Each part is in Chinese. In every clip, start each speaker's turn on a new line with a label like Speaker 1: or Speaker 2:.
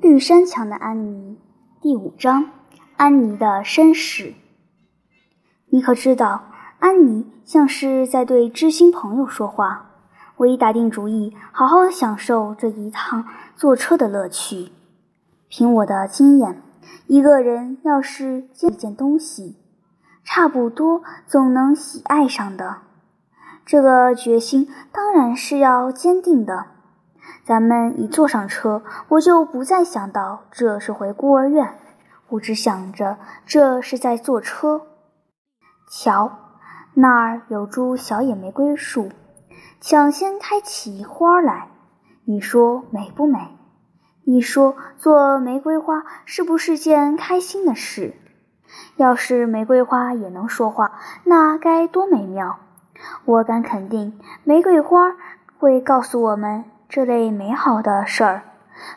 Speaker 1: 绿山墙的安妮，第五章：安妮的身世。你可知道，安妮像是在对知心朋友说话。我已打定主意，好好享受这一趟坐车的乐趣。凭我的经验，一个人要是见一件东西，差不多总能喜爱上的。这个决心当然是要坚定的。咱们一坐上车，我就不再想到这是回孤儿院，我只想着这是在坐车。瞧，那儿有株小野玫瑰树，抢先开起花来。你说美不美？你说做玫瑰花是不是件开心的事？要是玫瑰花也能说话，那该多美妙！我敢肯定，玫瑰花会告诉我们。这类美好的事儿，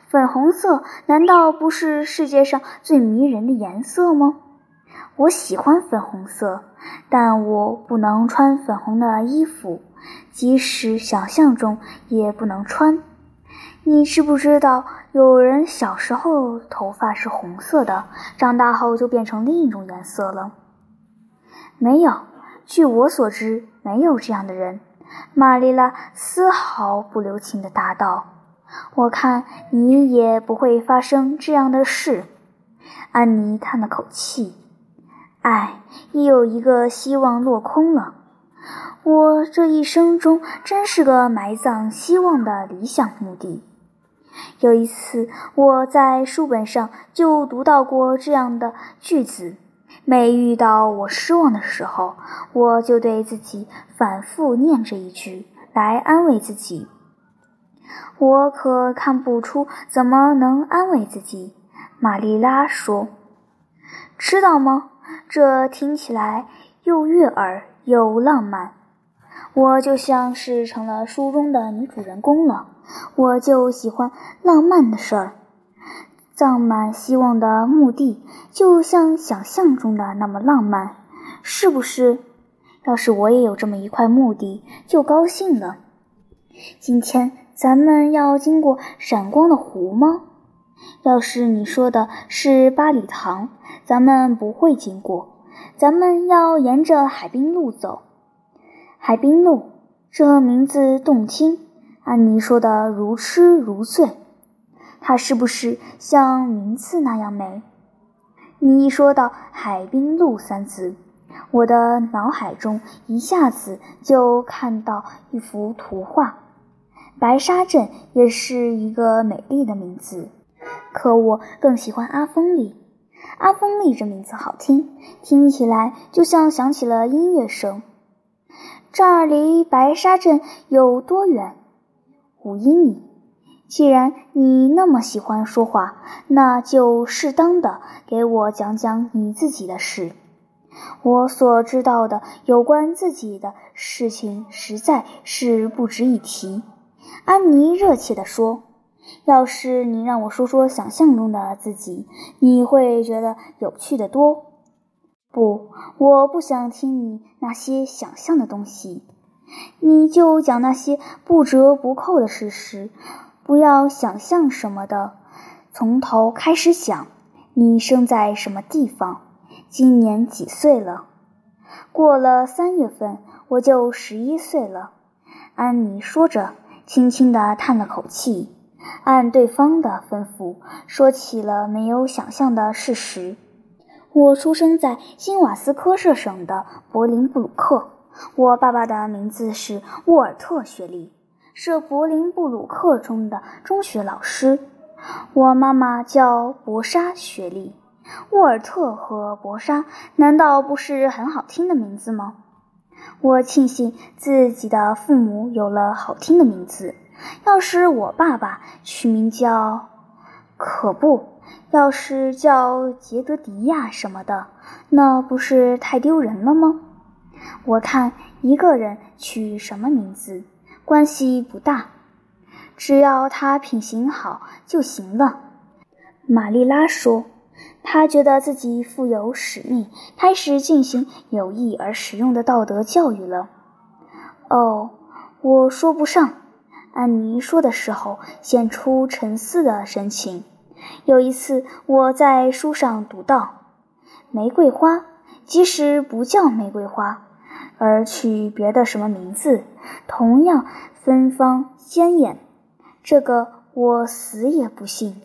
Speaker 1: 粉红色难道不是世界上最迷人的颜色吗？我喜欢粉红色，但我不能穿粉红的衣服，即使想象中也不能穿。你知不知道，有人小时候头发是红色的，长大后就变成另一种颜色了？没有，据我所知，没有这样的人。玛丽拉丝毫不留情地答道：“我看你也不会发生这样的事。”安妮叹了口气：“唉，又一个希望落空了。我这一生中真是个埋葬希望的理想墓地。有一次，我在书本上就读到过这样的句子。”每遇到我失望的时候，我就对自己反复念这一句来安慰自己。我可看不出怎么能安慰自己。玛丽拉说：“知道吗？这听起来又悦耳又浪漫。我就像是成了书中的女主人公了。我就喜欢浪漫的事儿。”葬满希望的墓地，就像想象中的那么浪漫，是不是？要是我也有这么一块墓地，就高兴了。今天咱们要经过闪光的湖吗？要是你说的是八里塘，咱们不会经过，咱们要沿着海滨路走。海滨路，这名字动听，安妮说的如痴如醉。它是不是像名字那样美？你一说到“海滨路”三字，我的脑海中一下子就看到一幅图画。白沙镇也是一个美丽的名字，可我更喜欢阿峰里。阿峰里这名字好听，听起来就像响起了音乐声。这儿离白沙镇有多远？五英里。既然你那么喜欢说话，那就适当的给我讲讲你自己的事。我所知道的有关自己的事情实在是不值一提。安妮热切地说：“要是你让我说说想象中的自己，你会觉得有趣的多。”不，我不想听你那些想象的东西，你就讲那些不折不扣的事实。不要想象什么的，从头开始想。你生在什么地方？今年几岁了？过了三月份，我就十一岁了。安妮说着，轻轻地叹了口气，按对方的吩咐说起了没有想象的事实。我出生在新瓦斯科舍省的柏林布鲁克。我爸爸的名字是沃尔特·雪莉。是柏林布鲁克中的中学老师。我妈妈叫博莎雪莉。沃尔特和博莎难道不是很好听的名字吗？我庆幸自己的父母有了好听的名字。要是我爸爸取名叫……可不要是叫杰德迪亚什么的，那不是太丢人了吗？我看一个人取什么名字。关系不大，只要他品行好就行了。玛丽拉说：“她觉得自己负有使命，开始进行有益而实用的道德教育了。”哦，我说不上。安妮说的时候显出沉思的神情。有一次，我在书上读到，玫瑰花即使不叫玫瑰花，而取别的什么名字，同样芬芳鲜艳。这个我死也不信。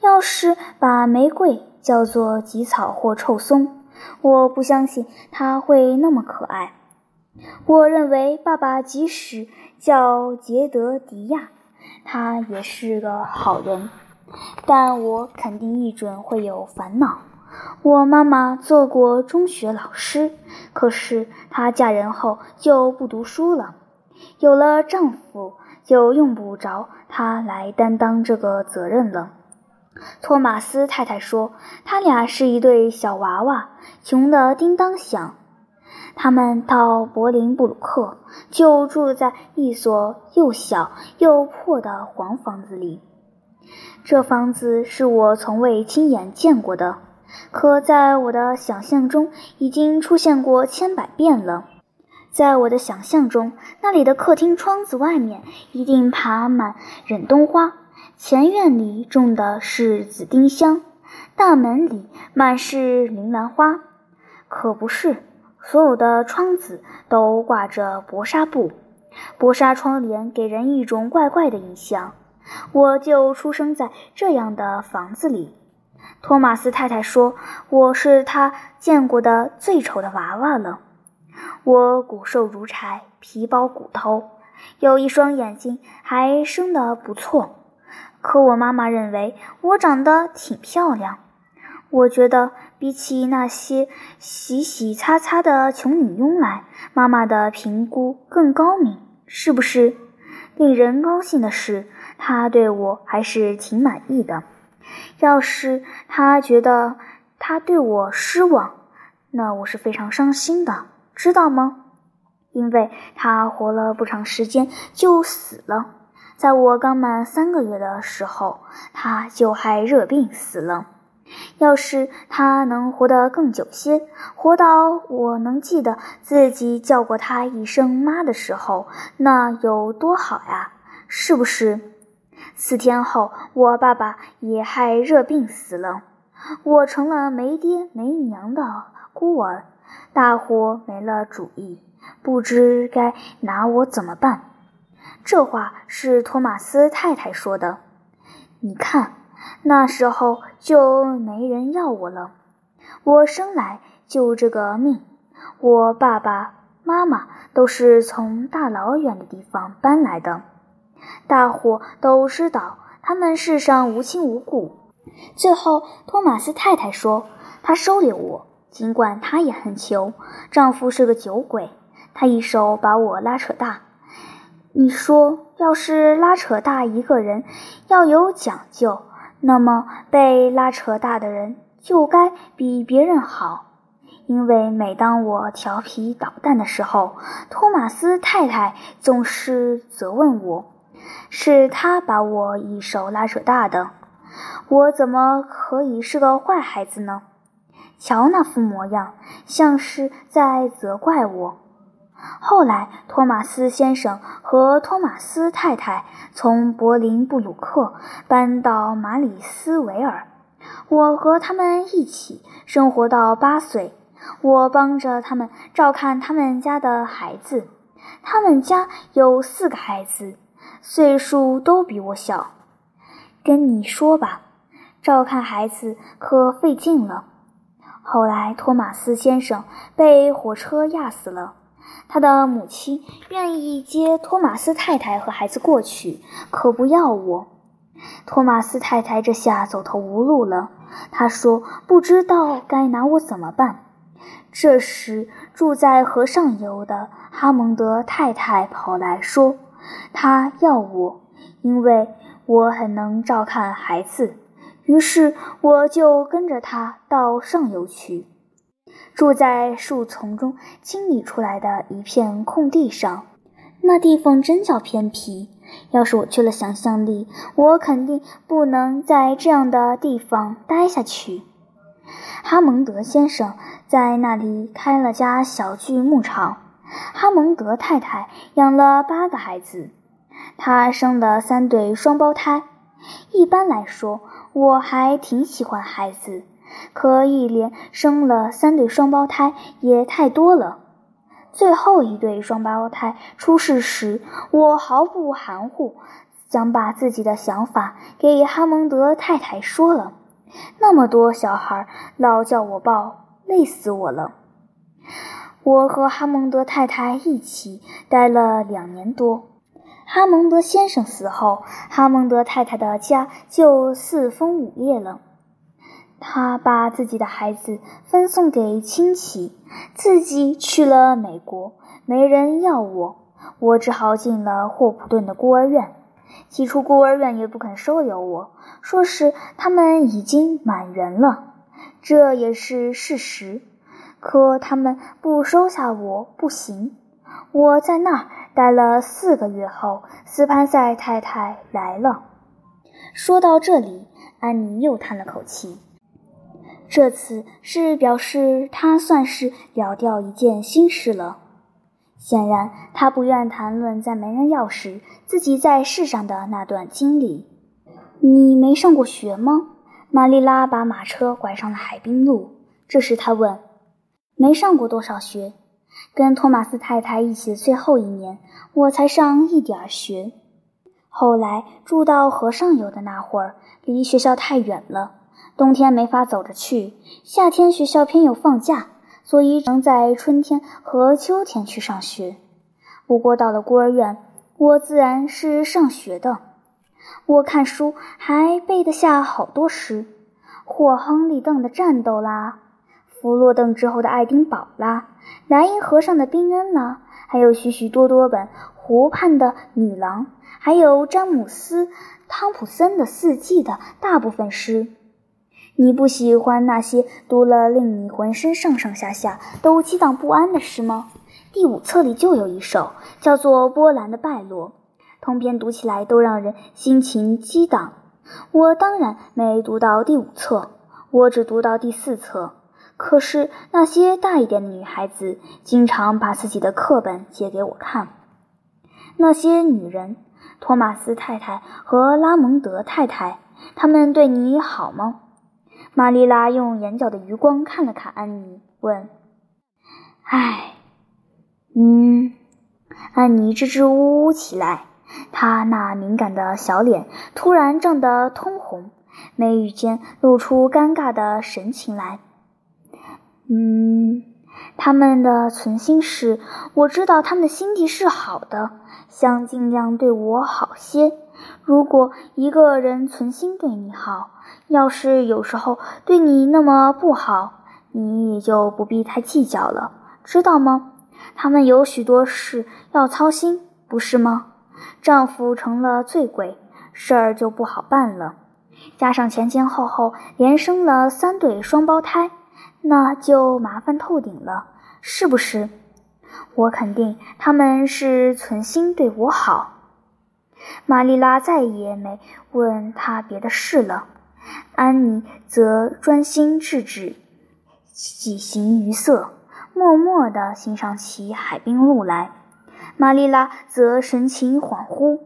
Speaker 1: 要是把玫瑰叫做吉草或臭松，我不相信它会那么可爱。我认为爸爸即使叫杰德迪亚，他也是个好人。但我肯定一准会有烦恼。我妈妈做过中学老师，可是她嫁人后就不读书了。有了丈夫，就用不着她来担当这个责任了。托马斯太太说，他俩是一对小娃娃，穷得叮当响。他们到柏林布鲁克，就住在一所又小又破的黄房子里。这房子是我从未亲眼见过的，可在我的想象中已经出现过千百遍了。在我的想象中，那里的客厅窗子外面一定爬满忍冬花，前院里种的是紫丁香，大门里满是铃兰花。可不是，所有的窗子都挂着薄纱布，薄纱窗帘给人一种怪怪的印象。我就出生在这样的房子里。托马斯太太说：“我是他见过的最丑的娃娃了。我骨瘦如柴，皮包骨头，有一双眼睛还生得不错。可我妈妈认为我长得挺漂亮。我觉得比起那些洗洗擦擦的穷女佣来，妈妈的评估更高明，是不是？令人高兴的是。”他对我还是挺满意的。要是他觉得他对我失望，那我是非常伤心的，知道吗？因为他活了不长时间就死了，在我刚满三个月的时候，他就害热病死了。要是他能活得更久些，活到我能记得自己叫过他一声妈的时候，那有多好呀？是不是？四天后，我爸爸也害热病死了，我成了没爹没娘的孤儿，大伙没了主意，不知该拿我怎么办。这话是托马斯太太说的。你看，那时候就没人要我了。我生来就这个命，我爸爸妈妈都是从大老远的地方搬来的。大伙都知道，他们世上无亲无故。最后，托马斯太太说：“她收留我，尽管她也很穷，丈夫是个酒鬼。她一手把我拉扯大。你说，要是拉扯大一个人要有讲究，那么被拉扯大的人就该比别人好。因为每当我调皮捣蛋的时候，托马斯太太总是责问我。”是他把我一手拉扯大的，我怎么可以是个坏孩子呢？瞧那副模样，像是在责怪我。后来，托马斯先生和托马斯太太从柏林布鲁克搬到马里斯维尔，我和他们一起生活到八岁。我帮着他们照看他们家的孩子，他们家有四个孩子。岁数都比我小，跟你说吧，照看孩子可费劲了。后来托马斯先生被火车压死了，他的母亲愿意接托马斯太太和孩子过去，可不要我。托马斯太太这下走投无路了，她说不知道该拿我怎么办。这时住在河上游的哈蒙德太太跑来说。他要我，因为我很能照看孩子，于是我就跟着他到上游去，住在树丛中清理出来的一片空地上。那地方真叫偏僻，要是我缺了想象力，我肯定不能在这样的地方待下去。哈蒙德先生在那里开了家小锯木厂。哈蒙德太太养了八个孩子，她生了三对双胞胎。一般来说，我还挺喜欢孩子，可一连生了三对双胞胎也太多了。最后一对双胞胎出世时，我毫不含糊，想把自己的想法给哈蒙德太太说了。那么多小孩老叫我抱，累死我了。我和哈蒙德太太一起待了两年多。哈蒙德先生死后，哈蒙德太太的家就四分五裂了。他把自己的孩子分送给亲戚，自己去了美国，没人要我，我只好进了霍普顿的孤儿院。起初，孤儿院也不肯收留我，说是他们已经满员了，这也是事实。可他们不收下我不行。我在那儿待了四个月后，斯潘塞太太来了。说到这里，安妮又叹了口气。这次是表示她算是了掉一件心事了。显然，她不愿谈论在没人要时自己在世上的那段经历。你没上过学吗？玛丽拉把马车拐上了海滨路。这时，她问：“没上过多少学？”跟托马斯太太一起的最后一年，我才上一点儿学。后来住到河上游的那会儿，离学校太远了。冬天没法走着去，夏天学校偏有放假，所以只能在春天和秋天去上学。不过到了孤儿院，我自然是上学的。我看书还背得下好多诗，霍亨利邓的战斗啦，弗洛邓之后的爱丁堡啦，莱茵河上的宾恩啦，还有许许多多本湖畔的女郎，还有詹姆斯·汤普森的四季的大部分诗。你不喜欢那些读了令你浑身上上下下都激荡不安的诗吗？第五册里就有一首，叫做《波兰的败落》，通篇读起来都让人心情激荡。我当然没读到第五册，我只读到第四册。可是那些大一点的女孩子经常把自己的课本借给我看。那些女人，托马斯太太和拉蒙德太太，她们对你好吗？玛丽拉用眼角的余光看了看安妮，问：“唉，嗯。”安妮支支吾吾起来，她那敏感的小脸突然涨得通红，眉宇间露出尴尬的神情来。“嗯，他们的存心是，我知道他们的心地是好的，想尽量对我好些。如果一个人存心对你好，”要是有时候对你那么不好，你也就不必太计较了，知道吗？他们有许多事要操心，不是吗？丈夫成了醉鬼，事儿就不好办了。加上前前后后连生了三对双胞胎，那就麻烦透顶了，是不是？我肯定他们是存心对我好。玛丽拉再也没问他别的事了。安妮则专心致志，喜形于色，默默地欣赏起海滨路来。玛丽拉则神情恍惚，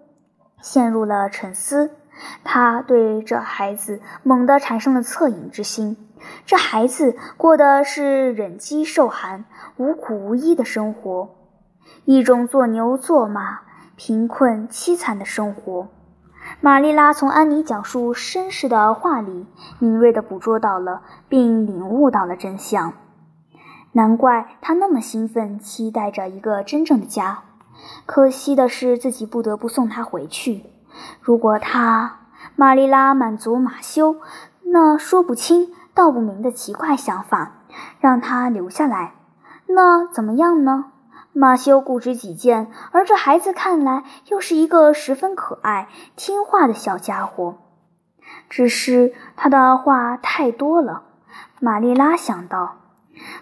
Speaker 1: 陷入了沉思。她对这孩子猛地产生了恻隐之心。这孩子过的是忍饥受寒、无苦无依的生活，一种做牛做马、贫困凄惨的生活。玛丽拉从安妮讲述身世的话里，敏锐地捕捉到了，并领悟到了真相。难怪她那么兴奋，期待着一个真正的家。可惜的是，自己不得不送她回去。如果她，玛丽拉满足马修那说不清道不明的奇怪想法，让他留下来，那怎么样呢？马修固执己见，而这孩子看来又是一个十分可爱、听话的小家伙。只是他的话太多了，玛丽拉想到。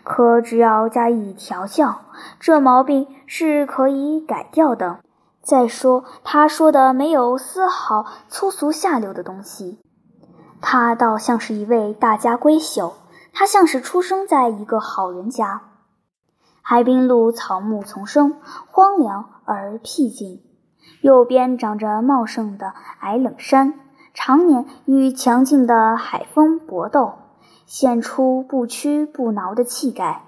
Speaker 1: 可只要加以调教，这毛病是可以改掉的。再说，他说的没有丝毫粗俗下流的东西，他倒像是一位大家闺秀，他像是出生在一个好人家。海滨路草木丛生，荒凉而僻静。右边长着茂盛的矮冷杉，常年与强劲的海风搏斗，显出不屈不挠的气概。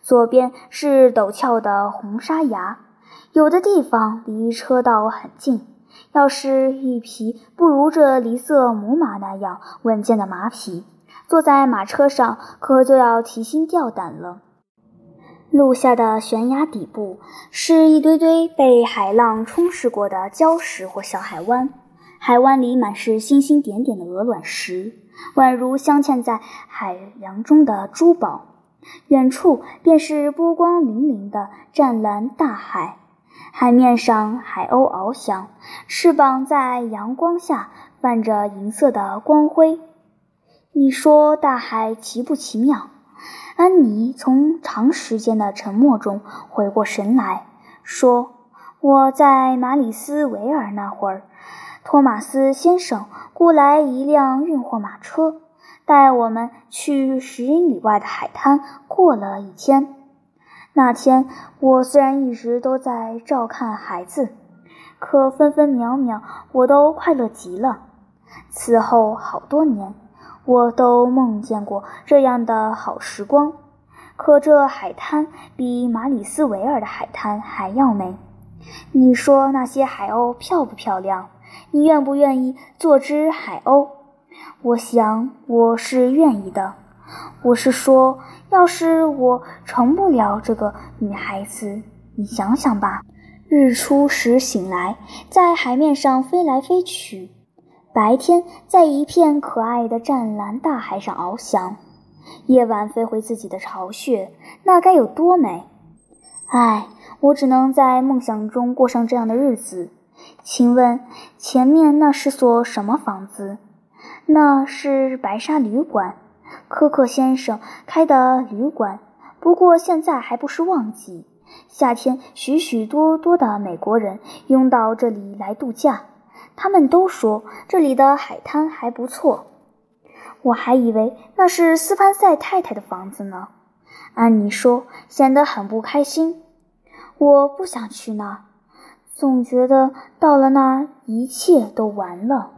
Speaker 1: 左边是陡峭的红沙崖，有的地方离车道很近。要是一匹不如这离色母马那样稳健的马匹，坐在马车上可就要提心吊胆了。路下的悬崖底部是一堆堆被海浪冲蚀过的礁石或小海湾，海湾里满是星星点点的鹅卵石，宛如镶嵌在海洋中的珠宝。远处便是波光粼粼的湛蓝大海。海面上，海鸥翱翔，翅膀在阳光下泛着银色的光辉。你说大海奇不奇妙？安妮从长时间的沉默中回过神来说：“我在马里斯维尔那会儿，托马斯先生雇来一辆运货马车，带我们去十英里外的海滩过了一天。”那天，我虽然一直都在照看孩子，可分分秒秒我都快乐极了。此后好多年，我都梦见过这样的好时光。可这海滩比马里斯维尔的海滩还要美。你说那些海鸥漂不漂亮？你愿不愿意做只海鸥？我想我是愿意的。我是说。要是我成不了这个女孩子，你想想吧。日出时醒来，在海面上飞来飞去；白天在一片可爱的湛蓝大海上翱翔；夜晚飞回自己的巢穴，那该有多美！唉，我只能在梦想中过上这样的日子。请问，前面那是所什么房子？那是白沙旅馆。科克先生开的旅馆，不过现在还不是旺季。夏天，许许多多的美国人拥到这里来度假。他们都说这里的海滩还不错。我还以为那是斯潘塞太太的房子呢。安妮说，显得很不开心。我不想去那儿，总觉得到了那儿一切都完了。